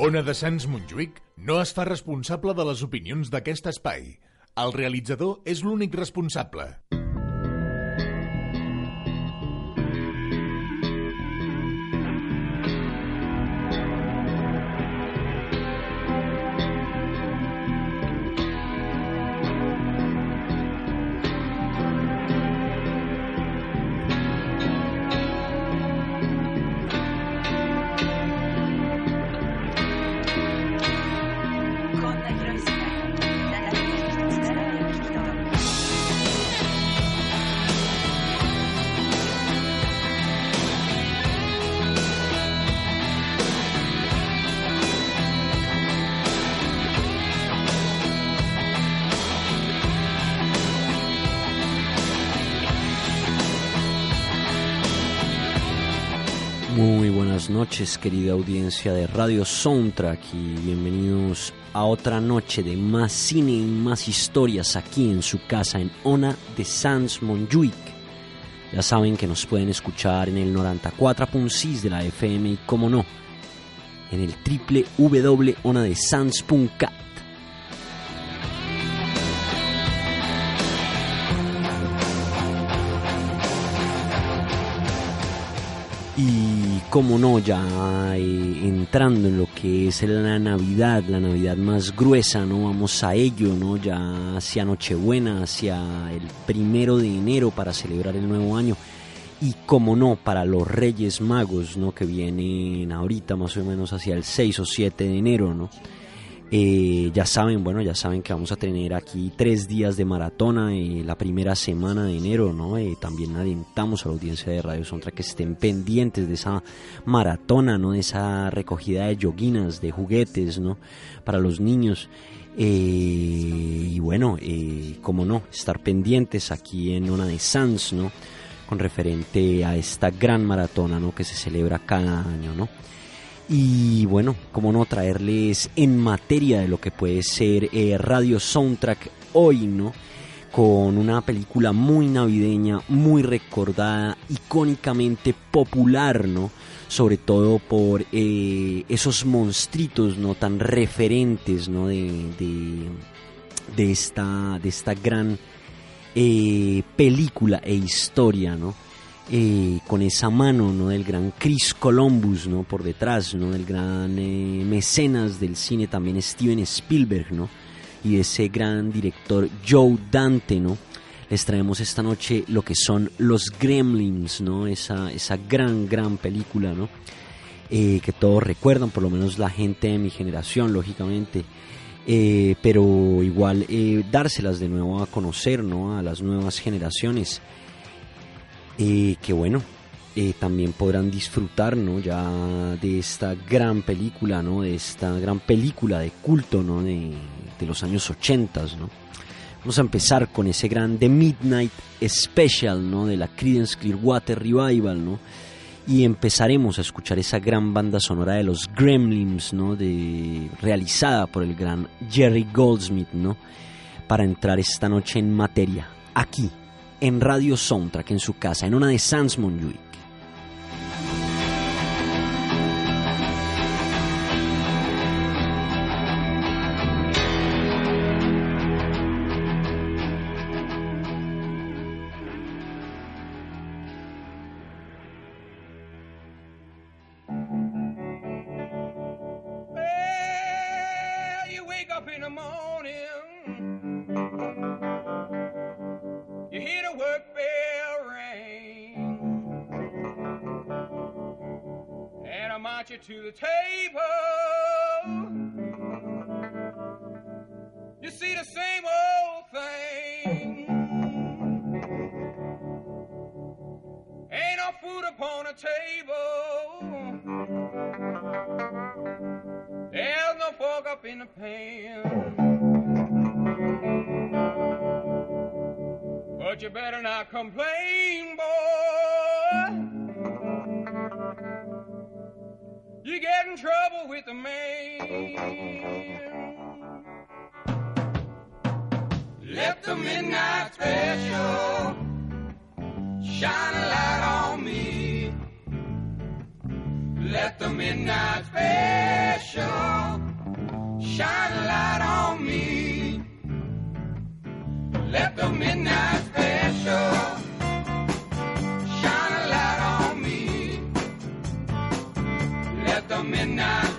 Ona de Sants Montjuïc no es fa responsable de les opinions d'aquest espai. El realitzador és l'únic responsable. Querida audiencia de Radio Soundtrack y bienvenidos a otra noche de más cine y más historias aquí en su casa en Ona de Sans Montjuic. Ya saben que nos pueden escuchar en el 94.6 de la FM y como no, en el www.onadesans.cat. como no, ya eh, entrando en lo que es la Navidad, la Navidad más gruesa, ¿no? Vamos a ello, ¿no? Ya hacia Nochebuena, hacia el primero de enero para celebrar el nuevo año. Y como no, para los Reyes Magos, ¿no? Que vienen ahorita más o menos hacia el 6 o 7 de enero, ¿no? Eh, ya saben, bueno, ya saben que vamos a tener aquí tres días de maratona eh, la primera semana de enero, ¿no? Eh, también alentamos a la audiencia de Radio Sontra que estén pendientes de esa maratona, ¿no? De esa recogida de yoguinas, de juguetes, ¿no? Para los niños. Eh, y bueno, como no, estar pendientes aquí en una de Sans, ¿no? Con referente a esta gran maratona, ¿no? Que se celebra cada año, ¿no? Y bueno, como no traerles en materia de lo que puede ser eh, Radio Soundtrack hoy, ¿no? Con una película muy navideña, muy recordada, icónicamente popular, ¿no? Sobre todo por eh, esos monstritos, ¿no? Tan referentes, ¿no? De, de, de esta, de esta gran eh, película e historia, ¿no? Eh, con esa mano ¿no? del gran Chris Columbus ¿no? por detrás, ¿no? del gran eh, mecenas del cine también Steven Spielberg ¿no? y ese gran director Joe Dante. ¿no? Les traemos esta noche lo que son los Gremlins, ¿no? esa, esa gran, gran película ¿no? Eh, que todos recuerdan, por lo menos la gente de mi generación, lógicamente. Pero igual dárselas de nuevo a conocer ¿no? a las nuevas generaciones eh, que bueno, eh, también podrán disfrutar ¿no? ya de esta gran película, ¿no? de esta gran película de culto ¿no? de, los años 80. ¿no? Vamos a empezar con ese gran The Midnight Special ¿no? de la Creedence Clearwater Revival. ¿no? Y empezaremos a escuchar esa gran banda sonora de los Gremlins, ¿no? de, realizada por el gran Jerry Goldsmith, ¿no? para entrar esta noche en materia, aquí en Radio Soundtrack en su casa, en una de Sans Montjuic. Midnight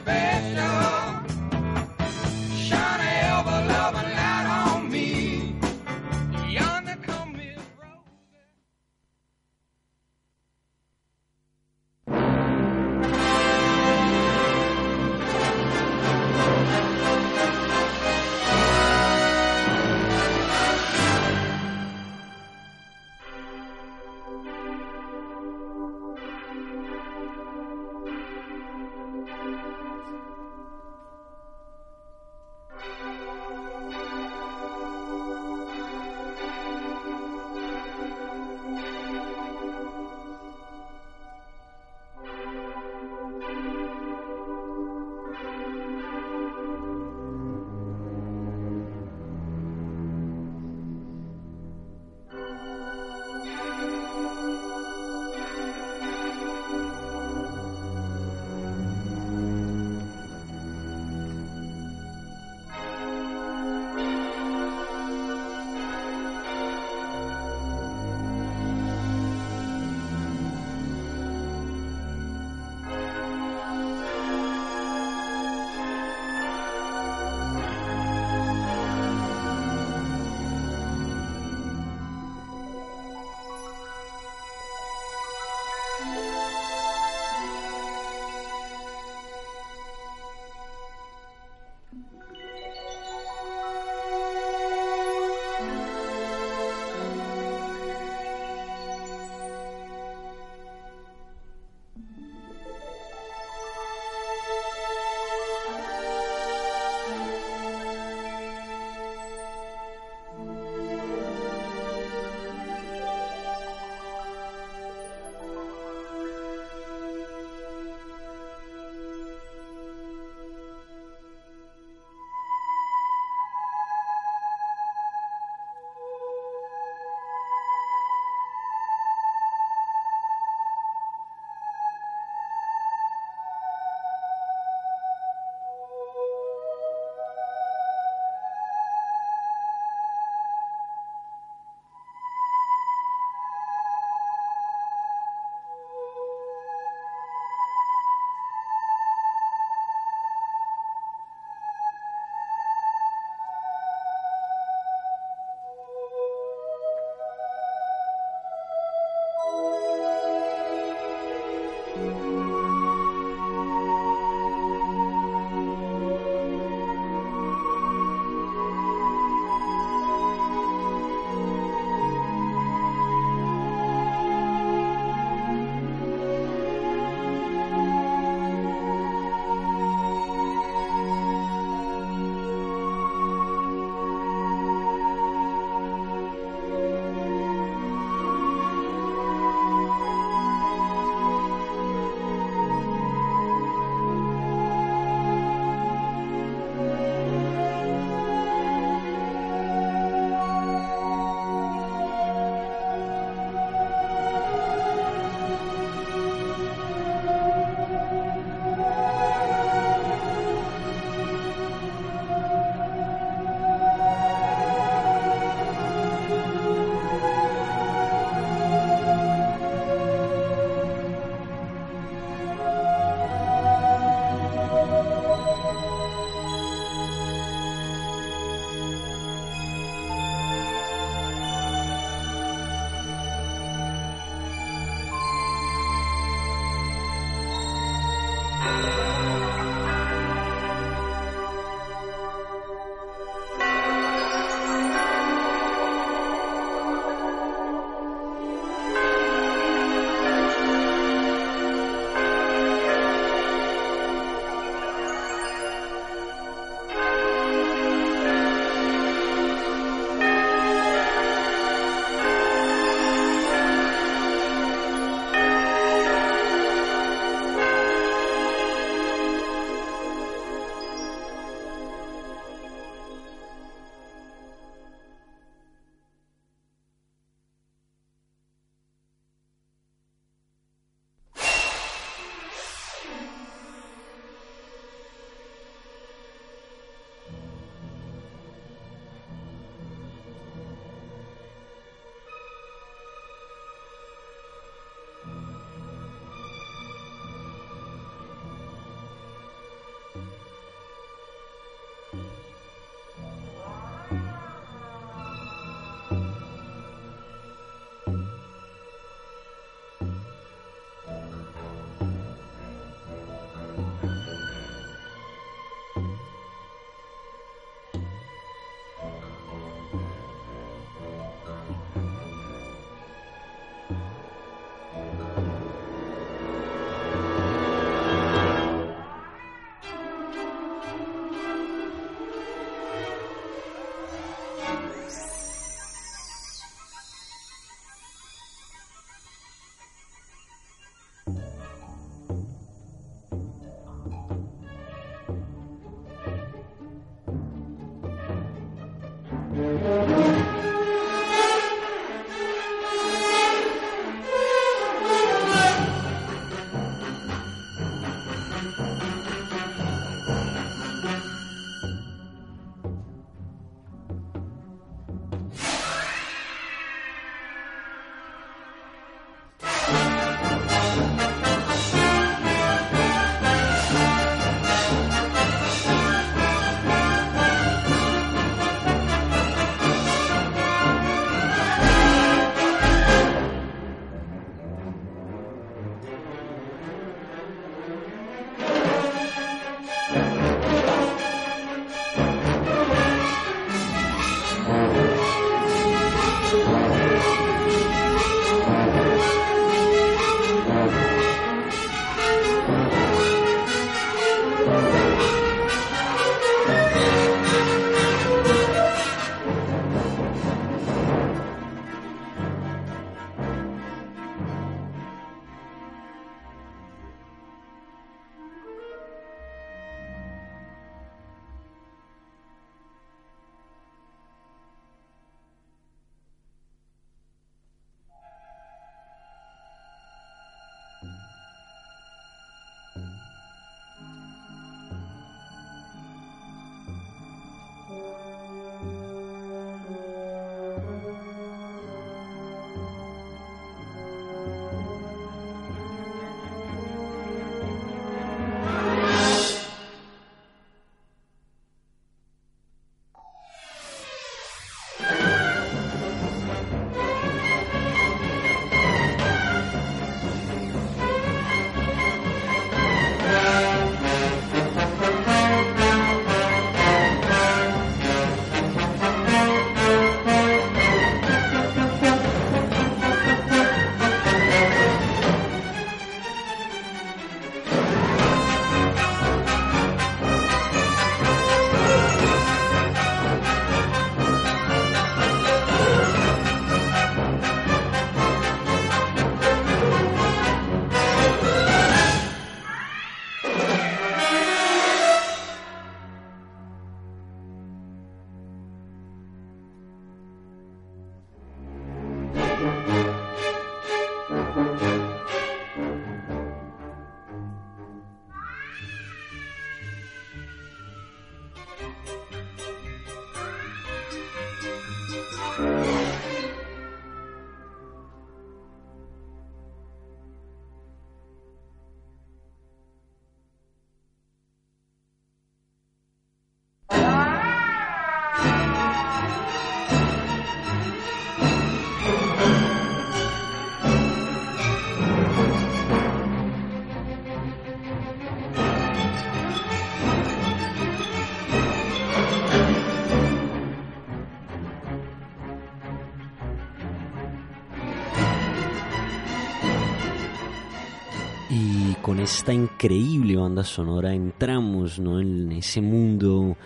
esta increíble banda sonora entramos ¿no? en ese mundo,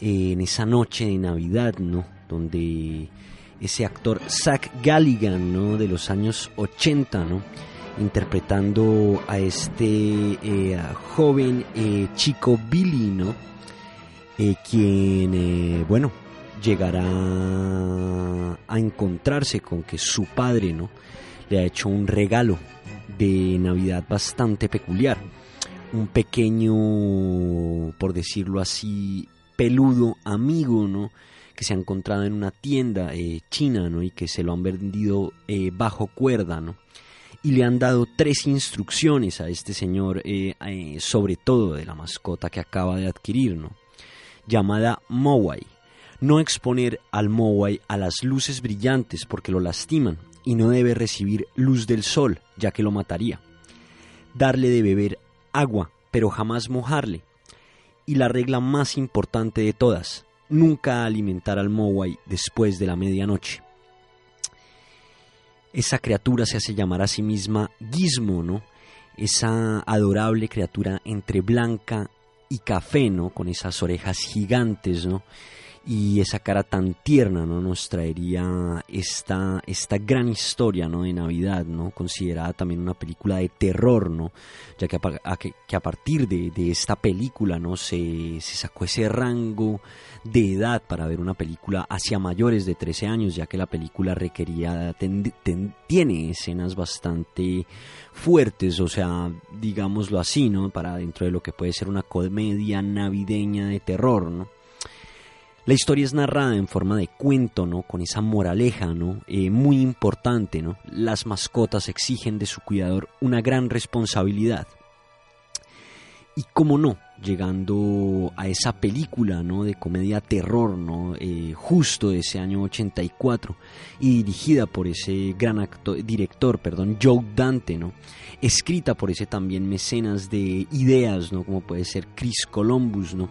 eh, en esa noche de Navidad, ¿no? donde ese actor Zach Galligan de los años 80, ¿no? interpretando a este eh, joven eh, chico Billy, ¿no? Quien, bueno, llegará a encontrarse con que su padre, ¿no? Le ha hecho un regalo de Navidad bastante peculiar. Un pequeño, por decirlo así, peludo amigo, ¿no? Que se ha encontrado en una tienda eh, china, ¿no? Y que se lo han vendido eh, bajo cuerda, ¿no? Y le han dado tres instrucciones a este señor, eh, eh, sobre todo de la mascota que acaba de adquirir, ¿no? Llamada Mowai. No exponer al Mowai a las luces brillantes porque lo lastiman y no debe recibir luz del sol, ya que lo mataría. Darle de beber agua, pero jamás mojarle. Y la regla más importante de todas, nunca alimentar al Mowai después de la medianoche. Esa criatura se hace llamar a sí misma Gizmo, ¿no? Esa adorable criatura entre blanca y café, ¿no? Con esas orejas gigantes, ¿no? Y esa cara tan tierna no nos traería esta, esta gran historia ¿no? de Navidad, ¿no? considerada también una película de terror, ¿no? ya que a, que, a partir de, de, esta película ¿no? se, se, sacó ese rango de edad para ver una película hacia mayores de 13 años, ya que la película requería, tiene escenas bastante fuertes, o sea, digámoslo así, ¿no? para dentro de lo que puede ser una comedia navideña de terror, ¿no? La historia es narrada en forma de cuento, ¿no? Con esa moraleja, ¿no? Eh, muy importante, ¿no? Las mascotas exigen de su cuidador una gran responsabilidad. Y cómo no, llegando a esa película, ¿no? De comedia terror, ¿no? Eh, justo de ese año 84 y dirigida por ese gran director, perdón, Joe Dante, ¿no? Escrita por ese también mecenas de ideas, ¿no? Como puede ser Chris Columbus, ¿no?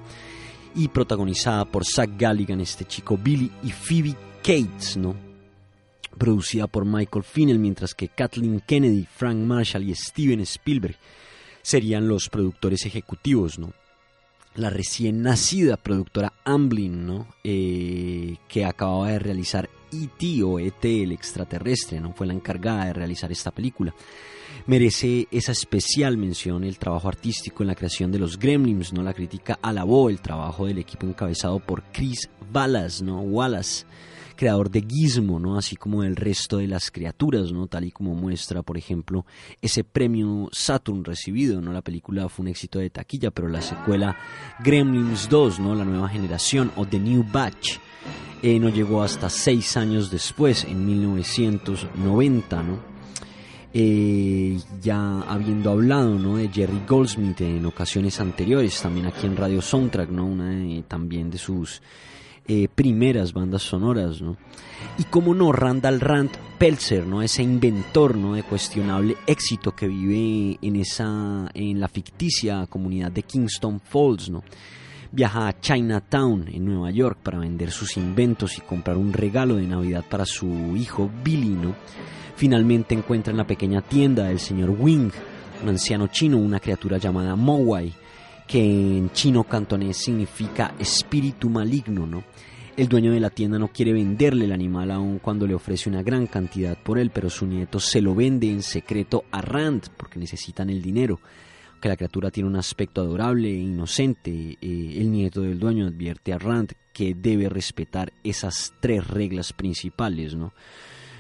Y protagonizada por Zach Galligan, este chico Billy, y Phoebe Cates, ¿no? Producida por Michael Finnell, mientras que Kathleen Kennedy, Frank Marshall y Steven Spielberg serían los productores ejecutivos, ¿no? La recién nacida productora Amblin, ¿no? Eh, que acababa de realizar E.T. o E.T. el extraterrestre, ¿no? Fue la encargada de realizar esta película merece esa especial mención el trabajo artístico en la creación de los Gremlins, ¿no? La crítica alabó el trabajo del equipo encabezado por Chris Wallace, ¿no? Wallace, creador de Gizmo, ¿no? Así como del resto de las criaturas, ¿no? Tal y como muestra, por ejemplo, ese premio Saturn recibido, ¿no? La película fue un éxito de taquilla, pero la secuela Gremlins 2, ¿no? La nueva generación o The New Batch eh, no llegó hasta seis años después, en 1990, ¿no? Eh, ya habiendo hablado ¿no? de Jerry Goldsmith en ocasiones anteriores, también aquí en Radio Soundtrack, ¿no? una de, también de sus eh, primeras bandas sonoras. ¿no? Y como no, Randall Rand Peltzer, ¿no? ese inventor ¿no? de cuestionable éxito que vive en, esa, en la ficticia comunidad de Kingston Falls. ¿no? viaja a Chinatown en Nueva York para vender sus inventos y comprar un regalo de Navidad para su hijo Billy, ¿no? Finalmente encuentra en la pequeña tienda del señor Wing, un anciano chino, una criatura llamada Mowai, que en chino cantonés significa espíritu maligno, ¿no? El dueño de la tienda no quiere venderle el animal aun cuando le ofrece una gran cantidad por él, pero su nieto se lo vende en secreto a Rand porque necesitan el dinero. Que la criatura tiene un aspecto adorable e inocente, eh, el nieto del dueño advierte a Rand que debe respetar esas tres reglas principales, ¿no?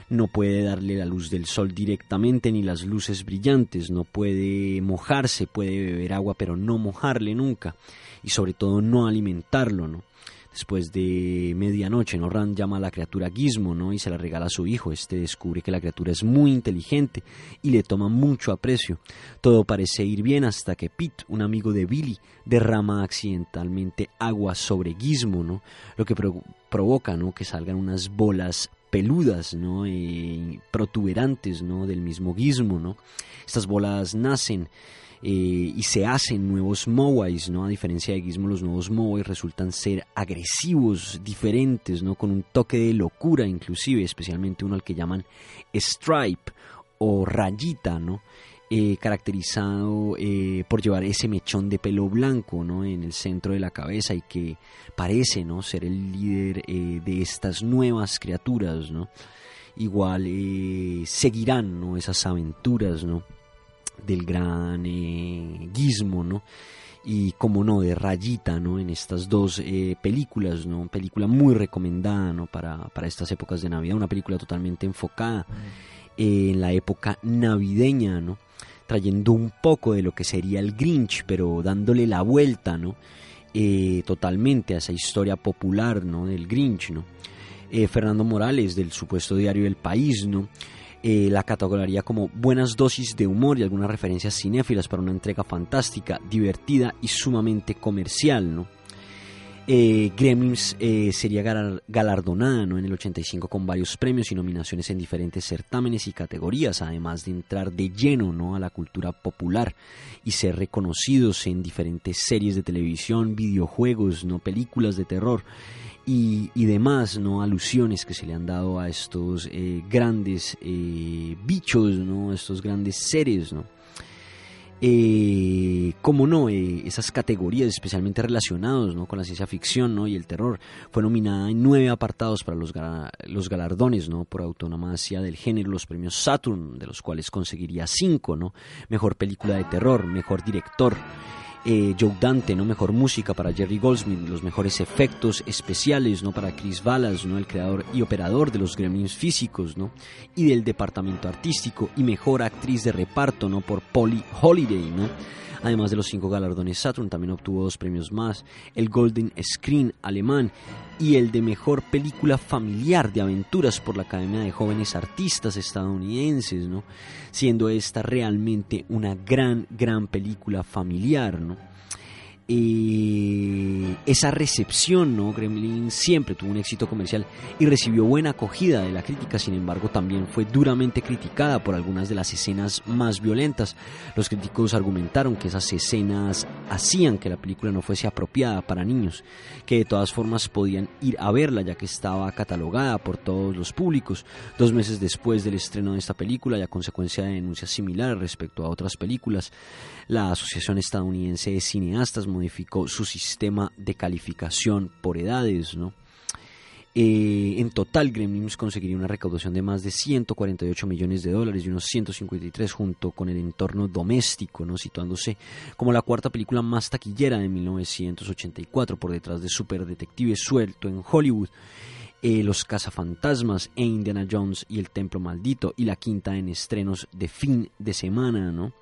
No puede darle la luz del sol directamente ni las luces brillantes, no puede mojarse, puede beber agua pero no mojarle nunca y sobre todo no alimentarlo, ¿no? Después de medianoche, ¿no? Rand llama a la criatura Gizmo, ¿no? Y se la regala a su hijo. Este descubre que la criatura es muy inteligente y le toma mucho aprecio. Todo parece ir bien hasta que Pete, un amigo de Billy, derrama accidentalmente agua sobre Gizmo, ¿no? Lo que pro provoca, ¿no? Que salgan unas bolas peludas, ¿no? Protuberantes, ¿no? Del mismo Gizmo, ¿no? Estas bolas nacen eh, y se hacen nuevos Mowais, ¿no? A diferencia de Gizmo, los nuevos Mowais resultan ser agresivos, diferentes, ¿no? Con un toque de locura inclusive, especialmente uno al que llaman Stripe o Rayita, ¿no? Eh, caracterizado eh, por llevar ese mechón de pelo blanco ¿no? en el centro de la cabeza y que parece ¿no? ser el líder eh, de estas nuevas criaturas. ¿no? Igual seguirán ¿no? esas aventuras ¿no? del gran Gizmo, ¿no? y como no de Rayita no en estas dos películas no película muy recomendada no para, para estas épocas de navidad una película totalmente enfocada en la época navideña no trayendo un poco de lo que sería el Grinch pero dándole la vuelta no Eh, totalmente a esa historia popular no del Grinch no Eh, Fernando Morales del supuesto diario El País no eh, la categoría como buenas dosis de humor y algunas referencias cinéfilas para una entrega fantástica, divertida y sumamente comercial, ¿no? Eh, Gremlins eh, sería galar- galardonada ¿no? en el 85 con varios premios y nominaciones en diferentes certámenes y categorías, además de entrar de lleno ¿no? a la cultura popular y ser reconocidos en diferentes series de televisión, videojuegos, no películas de terror y, y demás no alusiones que se le han dado a estos eh, grandes eh, bichos, ¿no? estos grandes seres, ¿no? Eh, como no, eh, esas categorías especialmente relacionados ¿no? con la ciencia ficción ¿no? y el terror. Fue nominada en nueve apartados para los, los galardones ¿no? por autonomacia del género, los premios Saturn, de los cuales conseguiría cinco, ¿no? Mejor película de terror, mejor director. Eh, Joe Dante, ¿no? Mejor música para Jerry Goldsmith, los mejores efectos especiales, ¿no? Para Chris Ballas, ¿no? El creador y operador de los gremlins físicos, ¿no? Y del departamento artístico y mejor actriz de reparto, ¿no? Por Polly Holiday. Además de los cinco galardones Saturn, también obtuvo dos premios más, el Golden Screen alemán y el de mejor película familiar de aventuras por la Academia de Jóvenes Artistas estadounidenses, ¿no? Siendo esta realmente una gran, gran película familiar, ¿no? Eh, esa recepción, ¿no? Gremlin siempre tuvo un éxito comercial y recibió buena acogida de la crítica, sin embargo también fue duramente criticada por algunas de las escenas más violentas. Los críticos argumentaron que esas escenas hacían que la película no fuese apropiada para niños, que de todas formas podían ir a verla ya que estaba catalogada por todos los públicos. Dos meses después del estreno de esta película y a consecuencia de denuncias similares respecto a otras películas, la Asociación Estadounidense de Cineastas modificó su sistema de calificación por edades, ¿no? Eh, en total, Gremlins conseguiría una recaudación de más de 148 millones de dólares y unos 153 junto con el entorno doméstico, ¿no? situándose como la cuarta película más taquillera de 1984 por detrás de Super Detective Suelto en Hollywood. eh, Los Cazafantasmas e Indiana Jones y El Templo Maldito y la quinta en estrenos de fin de semana, ¿no?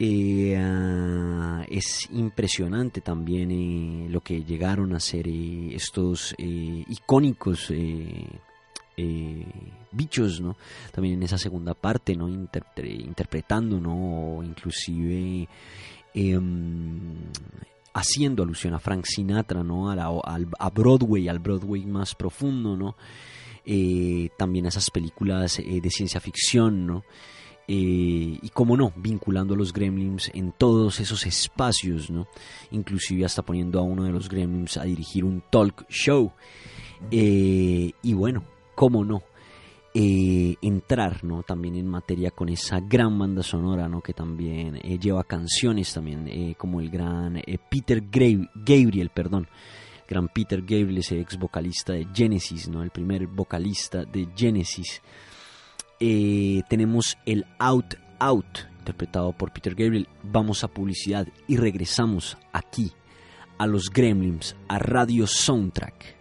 Eh, ah, es impresionante también eh, lo que llegaron a ser eh, estos eh, icónicos bichos, ¿no? También en esa segunda parte, ¿no? Interpre- interpretando, ¿no? O inclusive em, haciendo alusión a Frank Sinatra, ¿no? A, la- Broadway, al Broadway más profundo, ¿no? También a esas películas de ciencia ficción, ¿no? Eh, y como no, vinculando a los gremlins en todos esos espacios, ¿no? Inclusive hasta poniendo a uno de los gremlins a dirigir un talk show. Eh, y bueno, cómo no, eh, entrar, ¿no? También en materia con esa gran banda sonora, ¿no? Que también lleva canciones también, como el gran Peter Gabriel, perdón. Gran Peter Gabriel, ese ex vocalista de Genesis, ¿no? El primer vocalista de Genesis. Eh, tenemos el Out Out, interpretado por Peter Gabriel. Vamos a publicidad y regresamos aquí a los Gremlins, a Radio Soundtrack.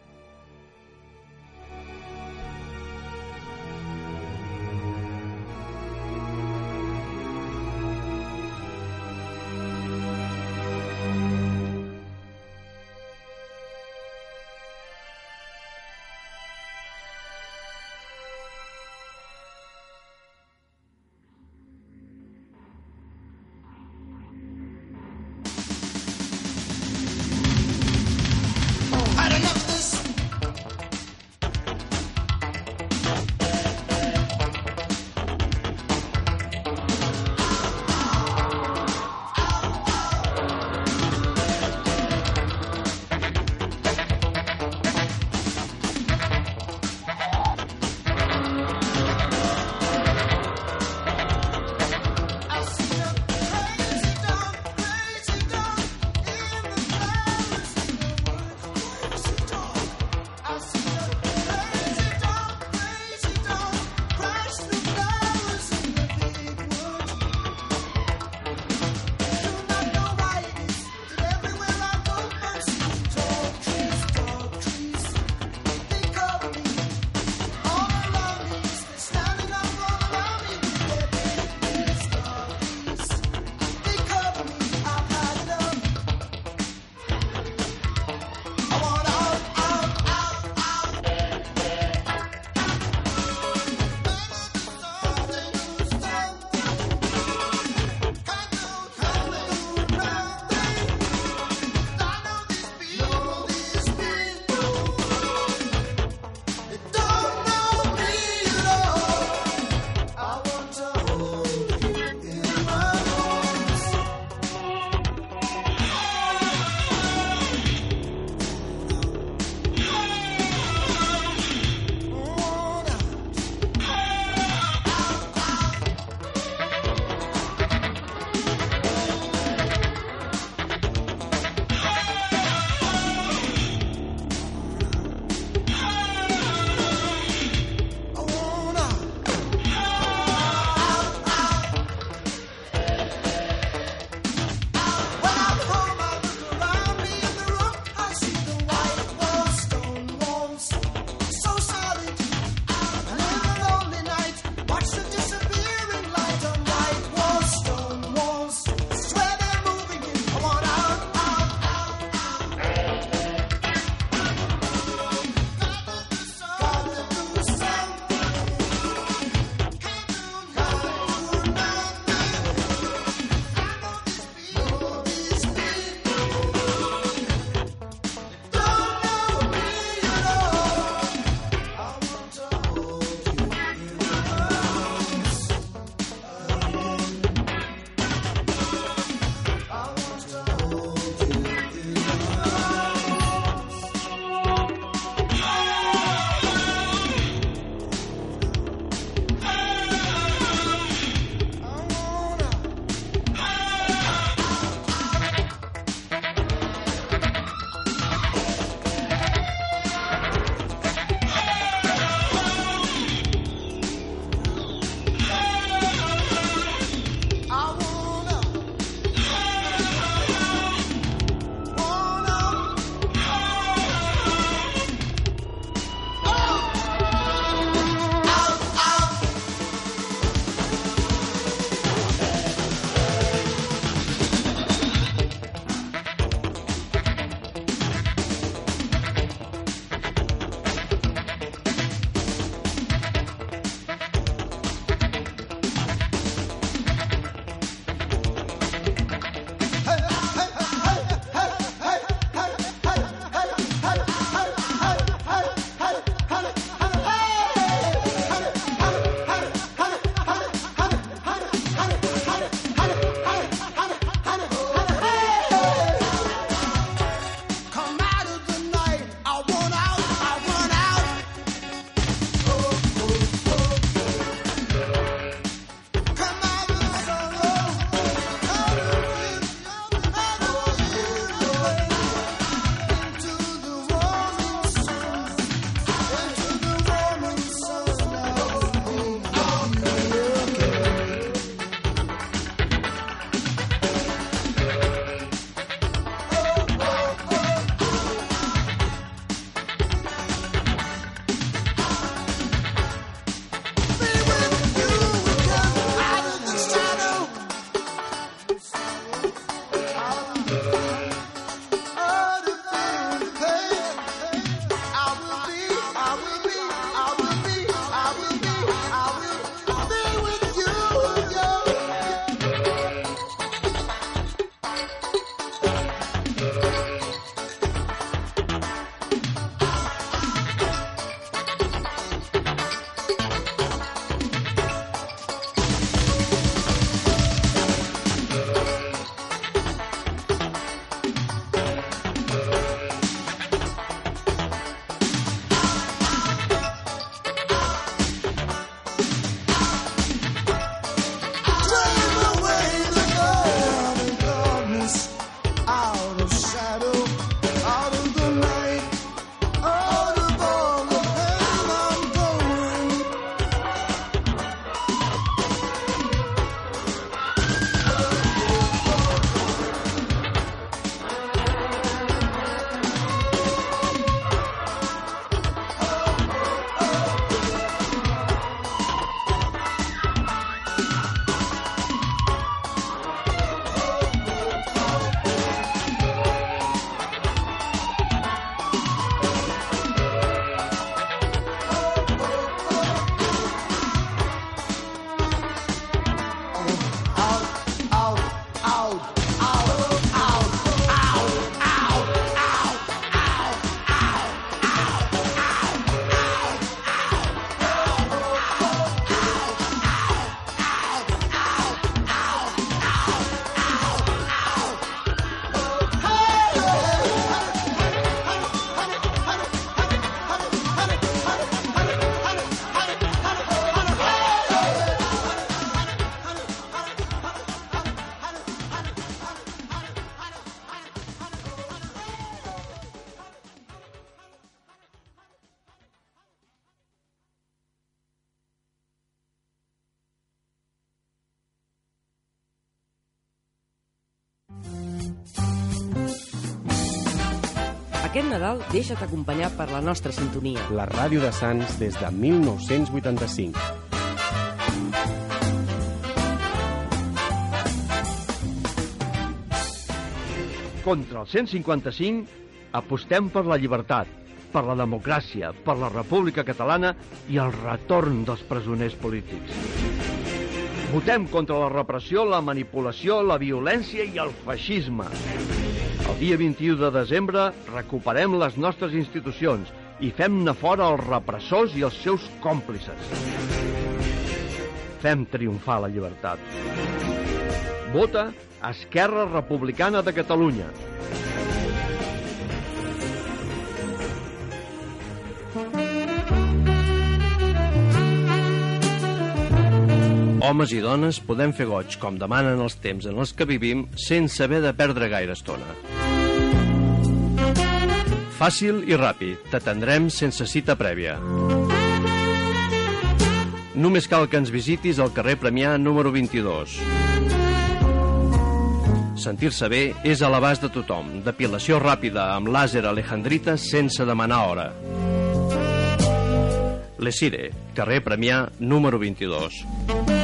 Nadal deixa't acompanyar per la nostra sintonia. La ràdio de Sants des de 1985. Contra el 155 apostem per la llibertat, per la democràcia, per la República Catalana i el retorn dels presoners polítics. Votem contra la repressió, la manipulació, la violència i el feixisme. El dia 21 de desembre recuperem les nostres institucions i fem-ne fora els repressors i els seus còmplices. Fem triomfar la llibertat. Vota Esquerra Republicana de Catalunya. Homes i dones podem fer goig, com demanen els temps en els que vivim, sense haver de perdre gaire estona. Fàcil i ràpid, t'atendrem sense cita prèvia. Només cal que ens visitis al carrer Premià número 22. Sentir-se bé és a l'abast de tothom. Depilació ràpida amb làser alejandrita sense demanar hora. Lesire, carrer Premià número 22.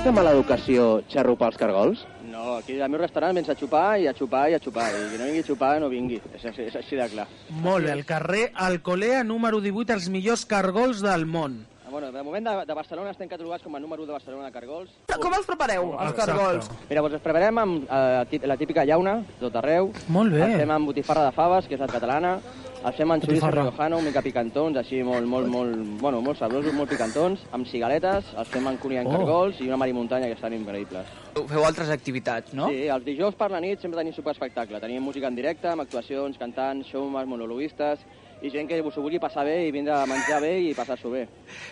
És de mala educació xarrupar els cargols? No, aquí al meu restaurant vens a xupar i a xupar i a xupar. I qui no vingui a xupar, no vingui. És, així- és així de clar. Molt bé, el carrer Alcolea número 18, els millors cargols del món. Ah, Bueno, de moment de, de Barcelona estem catalogats com a número 1 de Barcelona de cargols. Com els prepareu, els cargols? Mira, doncs els preparem amb eh, la típica llauna, tot arreu. Molt bé. Els fem amb botifarra de faves, que és la catalana. Els fem amb xoriço Botifarra. riojano, mica picantons, així molt, molt, molt, bueno, molt sabrosos, molt picantons, amb cigaletes, els fem amb cunyant Oh. cargols i una marimuntanya que estan increïbles. Feu altres activitats, no? Sí, els dijous per la nit sempre tenim superespectacle. Tenim música en directe, amb actuacions, cantants, showmans, monologuistes, i gent que s'ho vulgui passar bé i vindre a menjar bé i passar-s'ho bé.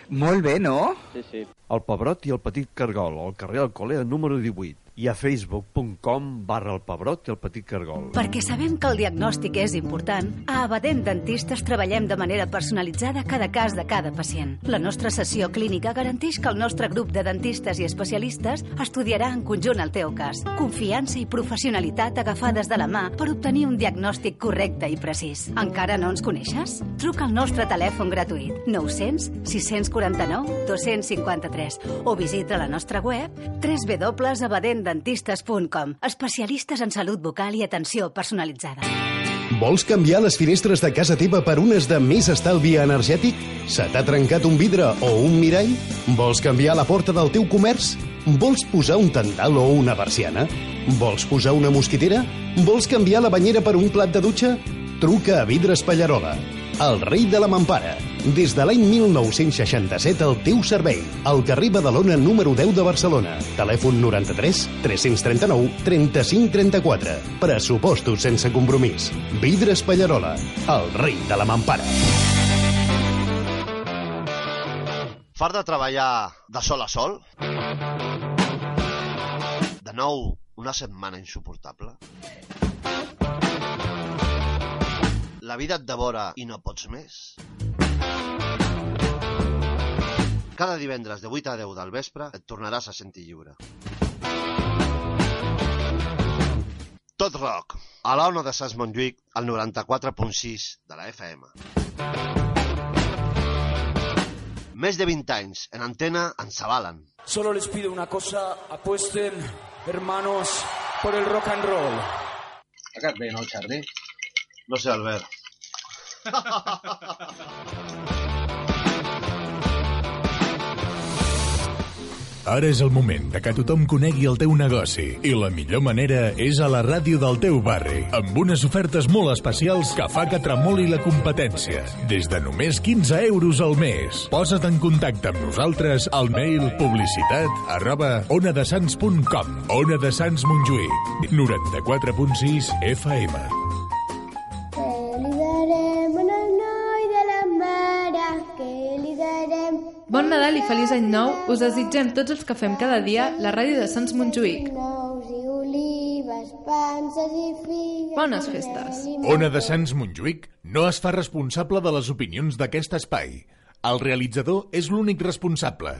Molt bé, no? Sí, sí. El Pebrot i el Petit Cargol, al carrer Alcolea número 18 i a facebook.com barra el Pebrot i el Petit Cargol. Perquè sabem que el diagnòstic és important, a Abadent Dentistes treballem de manera personalitzada cada cas de cada pacient. La nostra sessió clínica garanteix que el nostre grup de dentistes i especialistes estudiarà en conjunt el teu cas. Confiança i professionalitat agafades de la mà per obtenir un diagnòstic correcte i precís. Encara no ens coneixes? Truca al nostre telèfon gratuït 900 649 253 o visita la nostra web www.abadentdentistes.com Especialistes en salut bucal i atenció personalitzada. Vols canviar les finestres de casa teva per unes de més estalvi energètic? Se t'ha trencat un vidre o un mirall? Vols canviar la porta del teu comerç? Vols posar un tendal o una persiana? Vols posar una mosquitera? Vols canviar la banyera per un plat de dutxa? Truca a Vidres Pallarola, el rei de la mampara. Des de l'any 1967 al teu servei. Al carrer Badalona número 10 de Barcelona. Telèfon 93 339 35 34. Pressupostos sense compromís. Vidres Pallarola, el rei de la mampara. Fart de treballar de sol a sol? De nou, una setmana insuportable? La vida et devora i no pots més? Cada divendres de 8 a 10 del vespre et tornaràs a sentir lliure. Tot rock, a la Ona de Sants Montjuïc, al 94.6 de la FM. Més de 20 anys en antena ens avalen. Solo les pido una cosa, apuesten, hermanos, por el rock and roll. Tocat bé, no, el Xardi? No sé, Albert. Ara és el moment de que tothom conegui el teu negoci i la millor manera és a la ràdio del teu barri, amb unes ofertes molt especials que fa que tremoli la competència. Des de només 15 euros al mes. Posa't en contacte amb nosaltres al mail publicitat arroba onadesans.com Ona de Sants Montjuïc 94.6 FM Bon Nadal i feliç any nou us desitgem tots els que fem cada dia la ràdio de Sants Montjuïc. Bones festes. Ona de Sants Montjuïc no es fa responsable de les opinions d'aquest espai. El realitzador és l'únic responsable.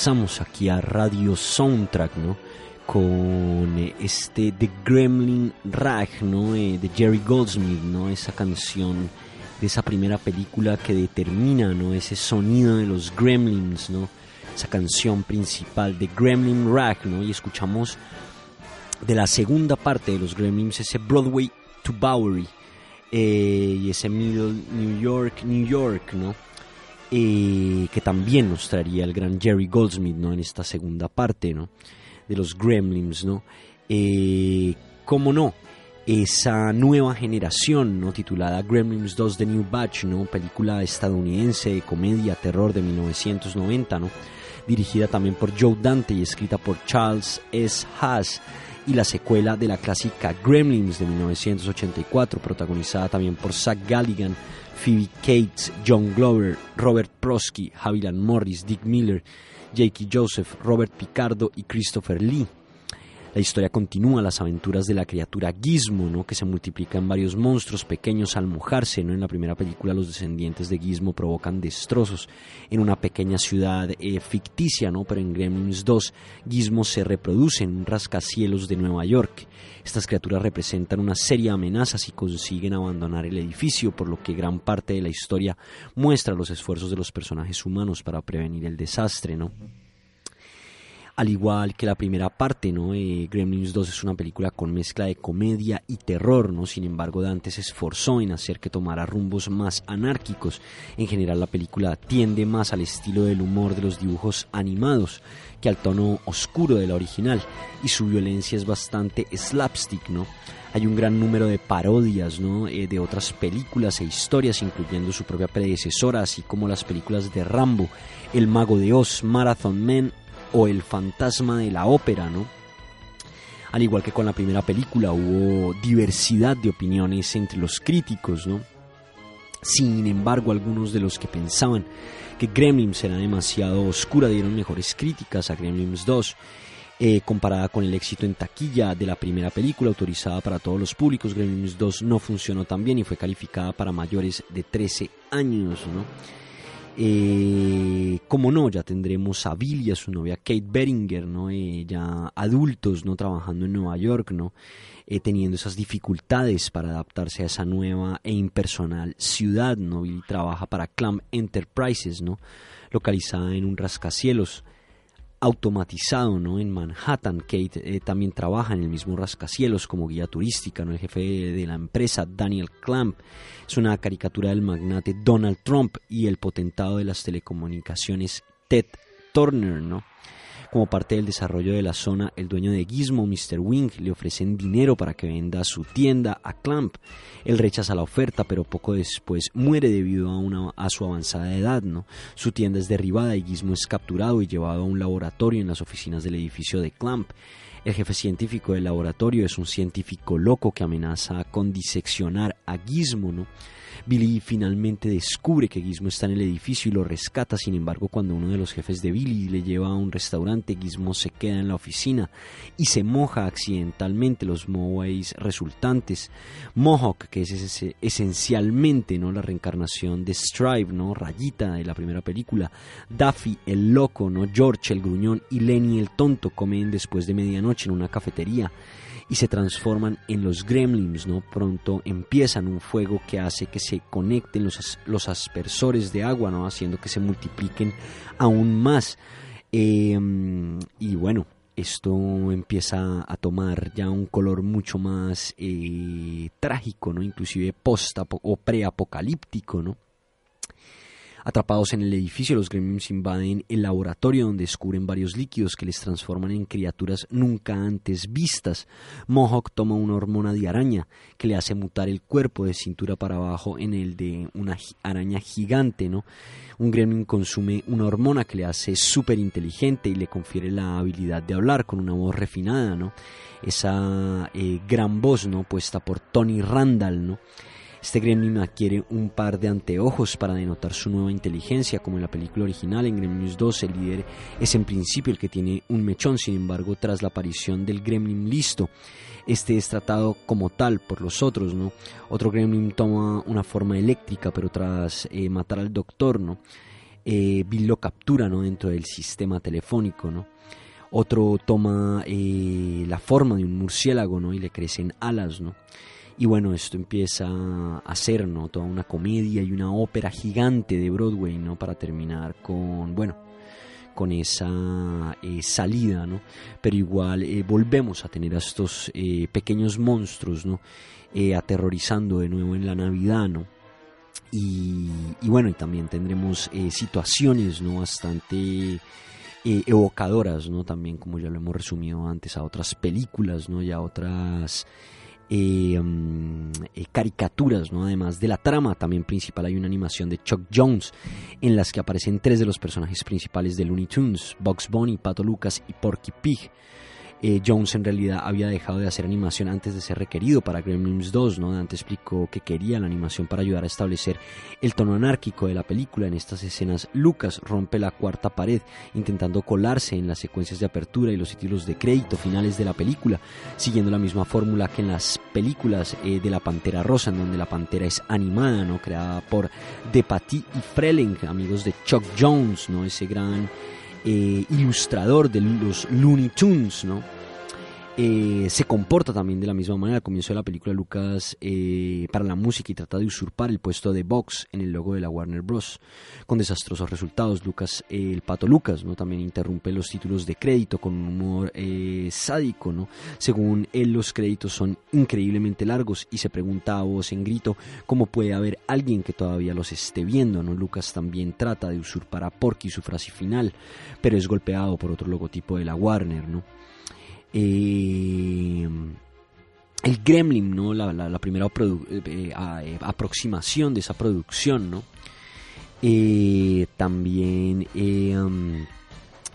Regresamos aquí a Radio Soundtrack, ¿no? Con eh, este The Gremlin Rag, ¿no? Eh, de Jerry Goldsmith, ¿no? Esa canción de esa primera película que determina, ¿no? Ese sonido de los gremlins, ¿no? Esa canción principal de Gremlin Rag, ¿no? Y escuchamos de la segunda parte de los gremlins ese Broadway to Bowery eh, y ese Middle New York, New York, ¿no? Eh, que también nos traería el gran Jerry Goldsmith, ¿no? En esta segunda parte, ¿no? De los Gremlins, ¿no? Eh, ¿Cómo no? Esa nueva generación, ¿no? Titulada Gremlins 2 The New Batch, ¿no? Película estadounidense de comedia, terror de 1990, ¿no? Dirigida también por Joe Dante y escrita por Charles S. Haas y la secuela de la clásica Gremlins de 1984, protagonizada también por Zach Galligan, Phoebe Cates, John Glover, Robert Prosky, Javilan Morris, Dick Miller, J.K. Joseph, Robert Picardo y Christopher Lee. La historia continúa las aventuras de la criatura Gizmo, ¿no? que se multiplica en varios monstruos pequeños al mojarse. ¿no? En la primera película los descendientes de Gizmo provocan destrozos en una pequeña ciudad eh, ficticia, ¿no? pero en Gremlins 2 Gizmo se reproduce en un rascacielos de Nueva York. Estas criaturas representan una serie de amenazas y consiguen abandonar el edificio, por lo que gran parte de la historia muestra los esfuerzos de los personajes humanos para prevenir el desastre. ¿no? Al igual que la primera parte, ¿no? Eh, Gremlins 2 es una película con mezcla de comedia y terror, ¿no? Sin embargo, Dante se esforzó en hacer que tomara rumbos más anárquicos. En general, la película tiende más al estilo del humor de los dibujos animados que al tono oscuro de la original, y su violencia es bastante slapstick, ¿no? Hay un gran número de parodias ¿no? Eh, de otras películas e historias, incluyendo su propia predecesora, así como las películas de Rambo, El Mago de Oz, Marathon Man o El fantasma de la ópera, ¿no? Al igual que con la primera película hubo diversidad de opiniones entre los críticos, ¿no? Sin embargo, algunos de los que pensaban que Gremlins era demasiado oscura dieron mejores críticas a Gremlins 2. Eh, comparada con el éxito en taquilla de la primera película autorizada para todos los públicos, Gremlins 2 no funcionó tan bien y fue calificada para mayores de 13 años, ¿no? Eh, como no, ya tendremos a Bill y a su novia Kate Beringer, ¿no? Eh, ya adultos, ¿no? Trabajando en Nueva York, ¿no? Eh, teniendo esas dificultades para adaptarse a esa nueva e impersonal ciudad, ¿no? Bill trabaja para Clam Enterprises, ¿no? Localizada en un rascacielos automatizado ¿no? en Manhattan. Kate eh, también trabaja en el mismo rascacielos como guía turística. ¿no? El jefe de la empresa, Daniel Clamp, es una caricatura del magnate Donald Trump y el potentado de las telecomunicaciones Ted Turner. ¿no? Como parte del desarrollo de la zona, el dueño de Gizmo, Mr. Wing, le ofrecen dinero para que venda su tienda a Clamp. Él rechaza la oferta, pero poco después muere debido a, su avanzada edad. ¿no? Su tienda es derribada y Gizmo es capturado y llevado a un laboratorio en las oficinas del edificio de Clamp. El jefe científico del laboratorio es un científico loco que amenaza con diseccionar a Gizmo, ¿no? Billy finalmente descubre que Gizmo está en el edificio y lo rescata, sin embargo cuando uno de los jefes de Billy le lleva a un restaurante, Gizmo se queda en la oficina y se moja accidentalmente los moways resultantes. Mohawk, que es ese- esencialmente ¿no? la reencarnación de Stripe, ¿no? Rayita de la primera película, Daffy el loco, ¿no? George el gruñón y Lenny el tonto comen después de medianoche en una cafetería y se transforman en los gremlins, ¿no? Pronto empiezan un fuego que hace que se conecten los, los aspersores de agua, ¿no? Haciendo que se multipliquen aún más. Eh, y bueno, esto empieza a tomar ya un color mucho más eh, trágico, ¿no? Inclusive post o preapocalíptico, ¿no? Atrapados en el edificio, los gremlins invaden el laboratorio donde descubren varios líquidos que les transforman en criaturas nunca antes vistas. Mohawk toma una hormona de araña que le hace mutar el cuerpo de cintura para abajo en el de una araña gigante, ¿no? Un gremlin consume una hormona que le hace súper inteligente y le confiere la habilidad de hablar con una voz refinada, ¿no? Esa eh, gran voz, ¿no? Puesta por Tony Randall, ¿no? Este gremlin adquiere un par de anteojos para denotar su nueva inteligencia, como en la película original. En Gremlins 2, el líder es en principio el que tiene un mechón, sin embargo, tras la aparición del gremlin listo, este es tratado como tal por los otros, ¿no? Otro gremlin toma una forma eléctrica, pero tras eh, matar al doctor, ¿no? eh, Bill lo captura ¿no? dentro del sistema telefónico, ¿no? Otro toma eh, la forma de un murciélago, ¿no? Y le crecen alas, ¿no? Y bueno, esto empieza a ser, ¿no? Toda una comedia y una ópera gigante de Broadway, ¿no? Para terminar con, bueno, con esa eh, salida, ¿no? Pero igual eh, volvemos a tener a estos eh, pequeños monstruos, ¿no? Aterrorizando de nuevo en la Navidad, ¿no? Y, bueno, y también tendremos situaciones, ¿no? Bastante evocadoras, ¿no? También, como ya lo hemos resumido antes, a otras películas, ¿no? Y a otras eh, caricaturas, ¿no? Además de la trama también principal hay una animación de Chuck Jones en las que aparecen tres de los personajes principales de Looney Tunes, Bugs Bunny, Pato Lucas y Porky Pig. Eh, Jones en realidad había dejado de hacer animación antes de ser requerido para Gremlins 2, ¿no? Dante explicó que quería la animación para ayudar a establecer el tono anárquico de la película. En estas escenas, Lucas rompe la cuarta pared intentando colarse en las secuencias de apertura y los títulos de crédito finales de la película, siguiendo la misma fórmula que en las películas eh, de la Pantera Rosa, en donde la Pantera es animada, ¿no? Creada por De Paty y Freleng, amigos de Chuck Jones, ¿no? Ese gran eh, ilustrador de los Looney Tunes, ¿no? Eh, se comporta también de la misma manera. Al comienzo de la película, Lucas eh, para la música y trata de usurpar el puesto de Vox en el logo de la Warner Bros. Con desastrosos resultados, Lucas, eh, el pato Lucas, ¿no? también interrumpe los títulos de crédito con un humor sádico. ¿no? Según él, los créditos son increíblemente largos y se pregunta a voz en grito cómo puede haber alguien que todavía los esté viendo. ¿no? Lucas también trata de usurpar a Porky su frase final, pero es golpeado por otro logotipo de la Warner. ¿no? Eh, el Gremlin, ¿no? La, primera eh, a- eh, aproximación de esa producción, ¿no? Eh, también eh, um,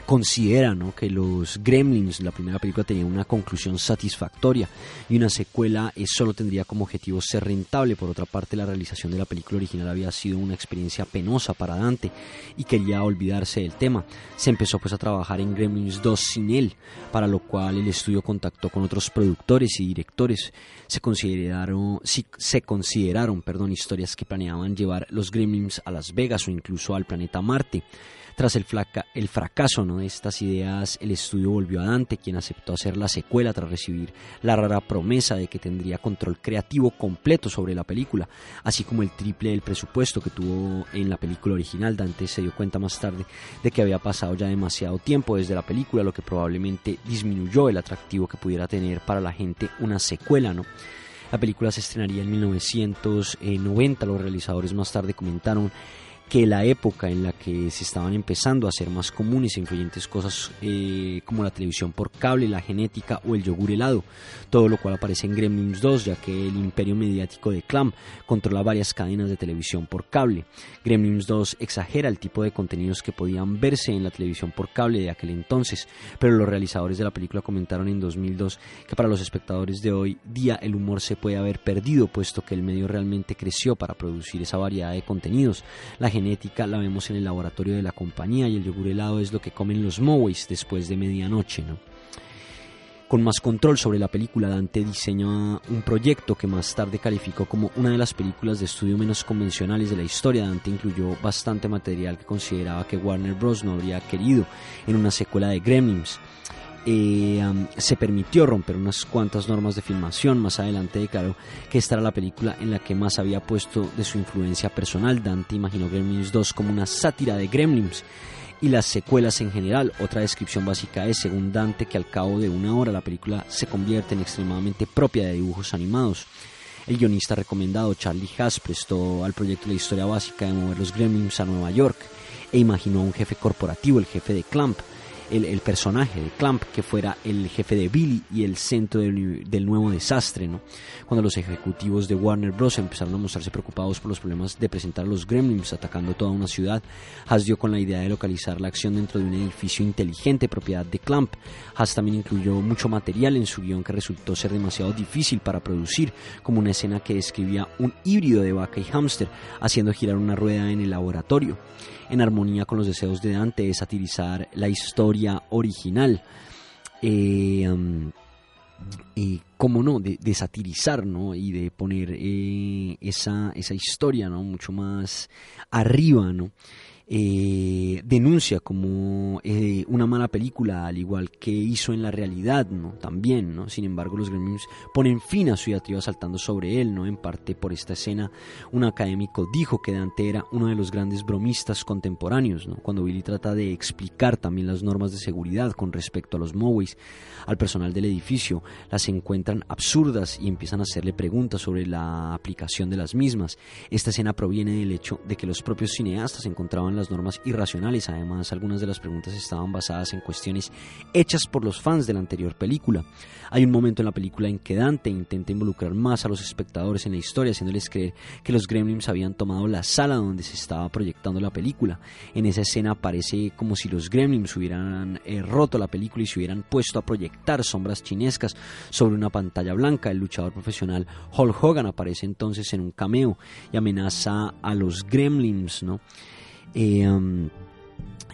considera que los Gremlins, la primera película, tenía una conclusión satisfactoria y una secuela eh, solo tendría como objetivo ser rentable. Por otra parte, la realización de la película original había sido una experiencia penosa para Dante y quería olvidarse del tema. Se empezó pues a trabajar en Gremlins 2 sin él, para lo cual el estudio contactó con otros productores y directores. Se consideraron, sí, se consideraron perdón, historias que planeaban llevar los Gremlins a Las Vegas o incluso al planeta Marte. Tras el, flaca- el fracaso ¿no? de estas ideas, el estudio volvió a Dante, quien aceptó hacer la secuela tras recibir la rara promesa de que tendría control creativo completo sobre la película, así como el triple del presupuesto que tuvo en la película original. Dante se dio cuenta más tarde de que había pasado ya demasiado tiempo desde la película, lo que probablemente disminuyó el atractivo que pudiera tener para la gente una secuela, ¿no? La película se estrenaría en 1990. Los realizadores más tarde comentaron que la época en la que se estaban empezando a hacer más comunes e influyentes cosas eh, como la televisión por cable, la genética o el yogur helado, todo lo cual aparece en Gremlins 2, ya que el imperio mediático de Clam controla varias cadenas de televisión por cable. Gremlins 2 exagera el tipo de contenidos que podían verse en la televisión por cable de aquel entonces, pero los realizadores de la película comentaron en 2002 que para los espectadores de hoy día el humor se puede haber perdido, puesto que el medio realmente creció para producir esa variedad de contenidos. Genética la vemos en el laboratorio de la compañía y el yogur helado es lo que comen los Moways después de medianoche, ¿no? Con más control sobre la película, Dante diseñó un proyecto que más tarde calificó como una de las películas de estudio menos convencionales de la historia. Dante incluyó bastante material que consideraba que Warner Bros. no habría querido en una secuela de Gremlins. Eh, se permitió romper unas cuantas normas de filmación. Más adelante declaró que esta era la película en la que más había puesto de su influencia personal. Dante imaginó Gremlins 2 como una sátira de Gremlins y las secuelas en general. Otra descripción básica es, según Dante, que al cabo de una hora la película se convierte en extremadamente propia de dibujos animados. El guionista recomendado Charlie Haas prestó al proyecto la historia básica de mover los Gremlins a Nueva York e imaginó a un jefe corporativo, el jefe de Clamp, el, personaje de Clamp que fuera el jefe de Billy y el centro del, nuevo desastre. Cuando los ejecutivos de Warner Bros. empezaron a mostrarse preocupados por los problemas de presentar los Gremlins atacando toda una ciudad, Haas dio con la idea de localizar la acción dentro de un edificio inteligente propiedad de Clamp. Haas también incluyó mucho material en su guion que resultó ser demasiado difícil para producir, como una escena que describía un híbrido de vaca y hámster haciendo girar una rueda en el laboratorio en armonía con los deseos de Dante de satirizar la historia original. Eh, um, y cómo no, de, satirizar, ¿no? Y de poner eh, esa, esa historia, ¿no? Mucho más arriba, ¿no? Eh, denuncia como eh, una mala película, al igual que hizo en la realidad, ¿no? También, ¿no? Sin embargo, los Gremlins ponen fin a su diatriba saltando sobre él, ¿no? En parte por esta escena, un académico dijo que Dante era uno de los grandes bromistas contemporáneos, ¿no? Cuando Billy trata de explicar también las normas de seguridad con respecto a los Moways, al personal del edificio, las encuentran absurdas y empiezan a hacerle preguntas sobre la aplicación de las mismas. Esta escena proviene del hecho de que los propios cineastas encontraban las normas irracionales. Además, algunas de las preguntas estaban basadas en cuestiones hechas por los fans de la anterior película. Hay un momento en la película en que Dante intenta involucrar más a los espectadores en la historia, haciéndoles creer que los gremlins habían tomado la sala donde se estaba proyectando la película. En esa escena parece como si los gremlins hubieran eh, roto la película y se hubieran puesto a proyectar sombras chinescas sobre una pantalla blanca. El luchador profesional Hulk Hogan aparece entonces en un cameo y amenaza a los gremlins, ¿no? Eh, um,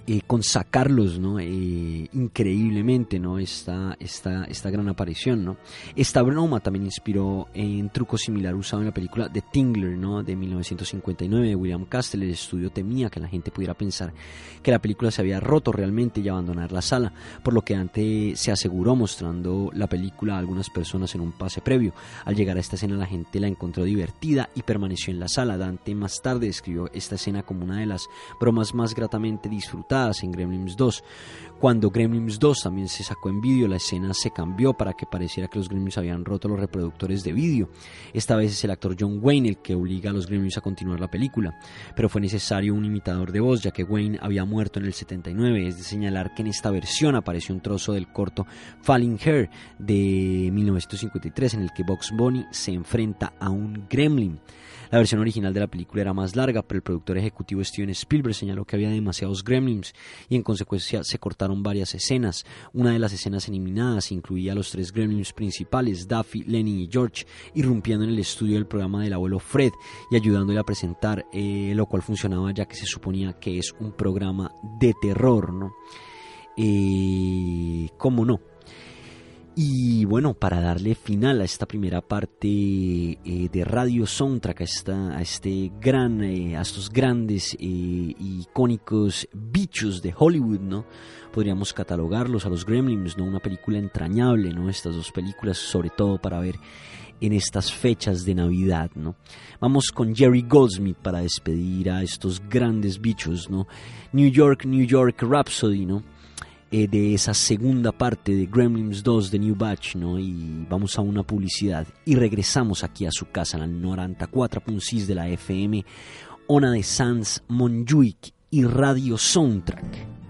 eh, con sacarlos ¿no? Eh, increíblemente ¿no? esta, esta, esta gran aparición. ¿no? Esta broma también inspiró en truco similar usado en la película The Tingler ¿no? de 1959 de William Castle. El estudio temía que la gente pudiera pensar que la película se había roto realmente y abandonar la sala, por lo que antes se aseguró mostrando la película a algunas personas en un pase previo. Al llegar a esta escena la gente la encontró divertida y permaneció en la sala. Dante más tarde describió esta escena como una de las bromas más gratamente disfrutadas en Gremlins 2. Cuando Gremlins 2 también se sacó en vídeo, la escena se cambió para que pareciera que los Gremlins habían roto los reproductores de vídeo. Esta vez es el actor John Wayne el que obliga a los Gremlins a continuar la película, pero fue necesario un imitador de voz ya que Wayne había muerto en el 79. Es de señalar que en esta versión apareció un trozo del corto Falling Hair de 1953 en el que Box Bunny se enfrenta a un Gremlin. La versión original de la película era más larga, pero el productor ejecutivo Steven Spielberg señaló que había demasiados gremlins y en consecuencia se cortaron varias escenas. Una de las escenas eliminadas incluía a los tres gremlins principales, Daffy, Lenny y George, irrumpiendo en el estudio del programa del abuelo Fred y ayudándole a presentar, eh, lo cual funcionaba ya que se suponía que es un programa de terror, ¿no? Eh, ¿Cómo no? Y bueno, para darle final a esta primera parte eh, de Radio Soundtrack, a, esta, a este gran, eh, estos grandes e icónicos bichos de Hollywood, ¿no? Podríamos catalogarlos a los Gremlins, ¿no? Una película entrañable, ¿no? Estas dos películas, sobre todo para ver en estas fechas de Navidad, ¿no? Vamos con Jerry Goldsmith para despedir a estos grandes bichos, ¿no? New York, New York Rhapsody, ¿no? Eh, de esa segunda parte de Gremlins 2 de New Batch, ¿no? Y vamos a una publicidad y regresamos aquí a su casa, en el 94.6 de la FM, Ona de Sans Monjuic y Radio Soundtrack.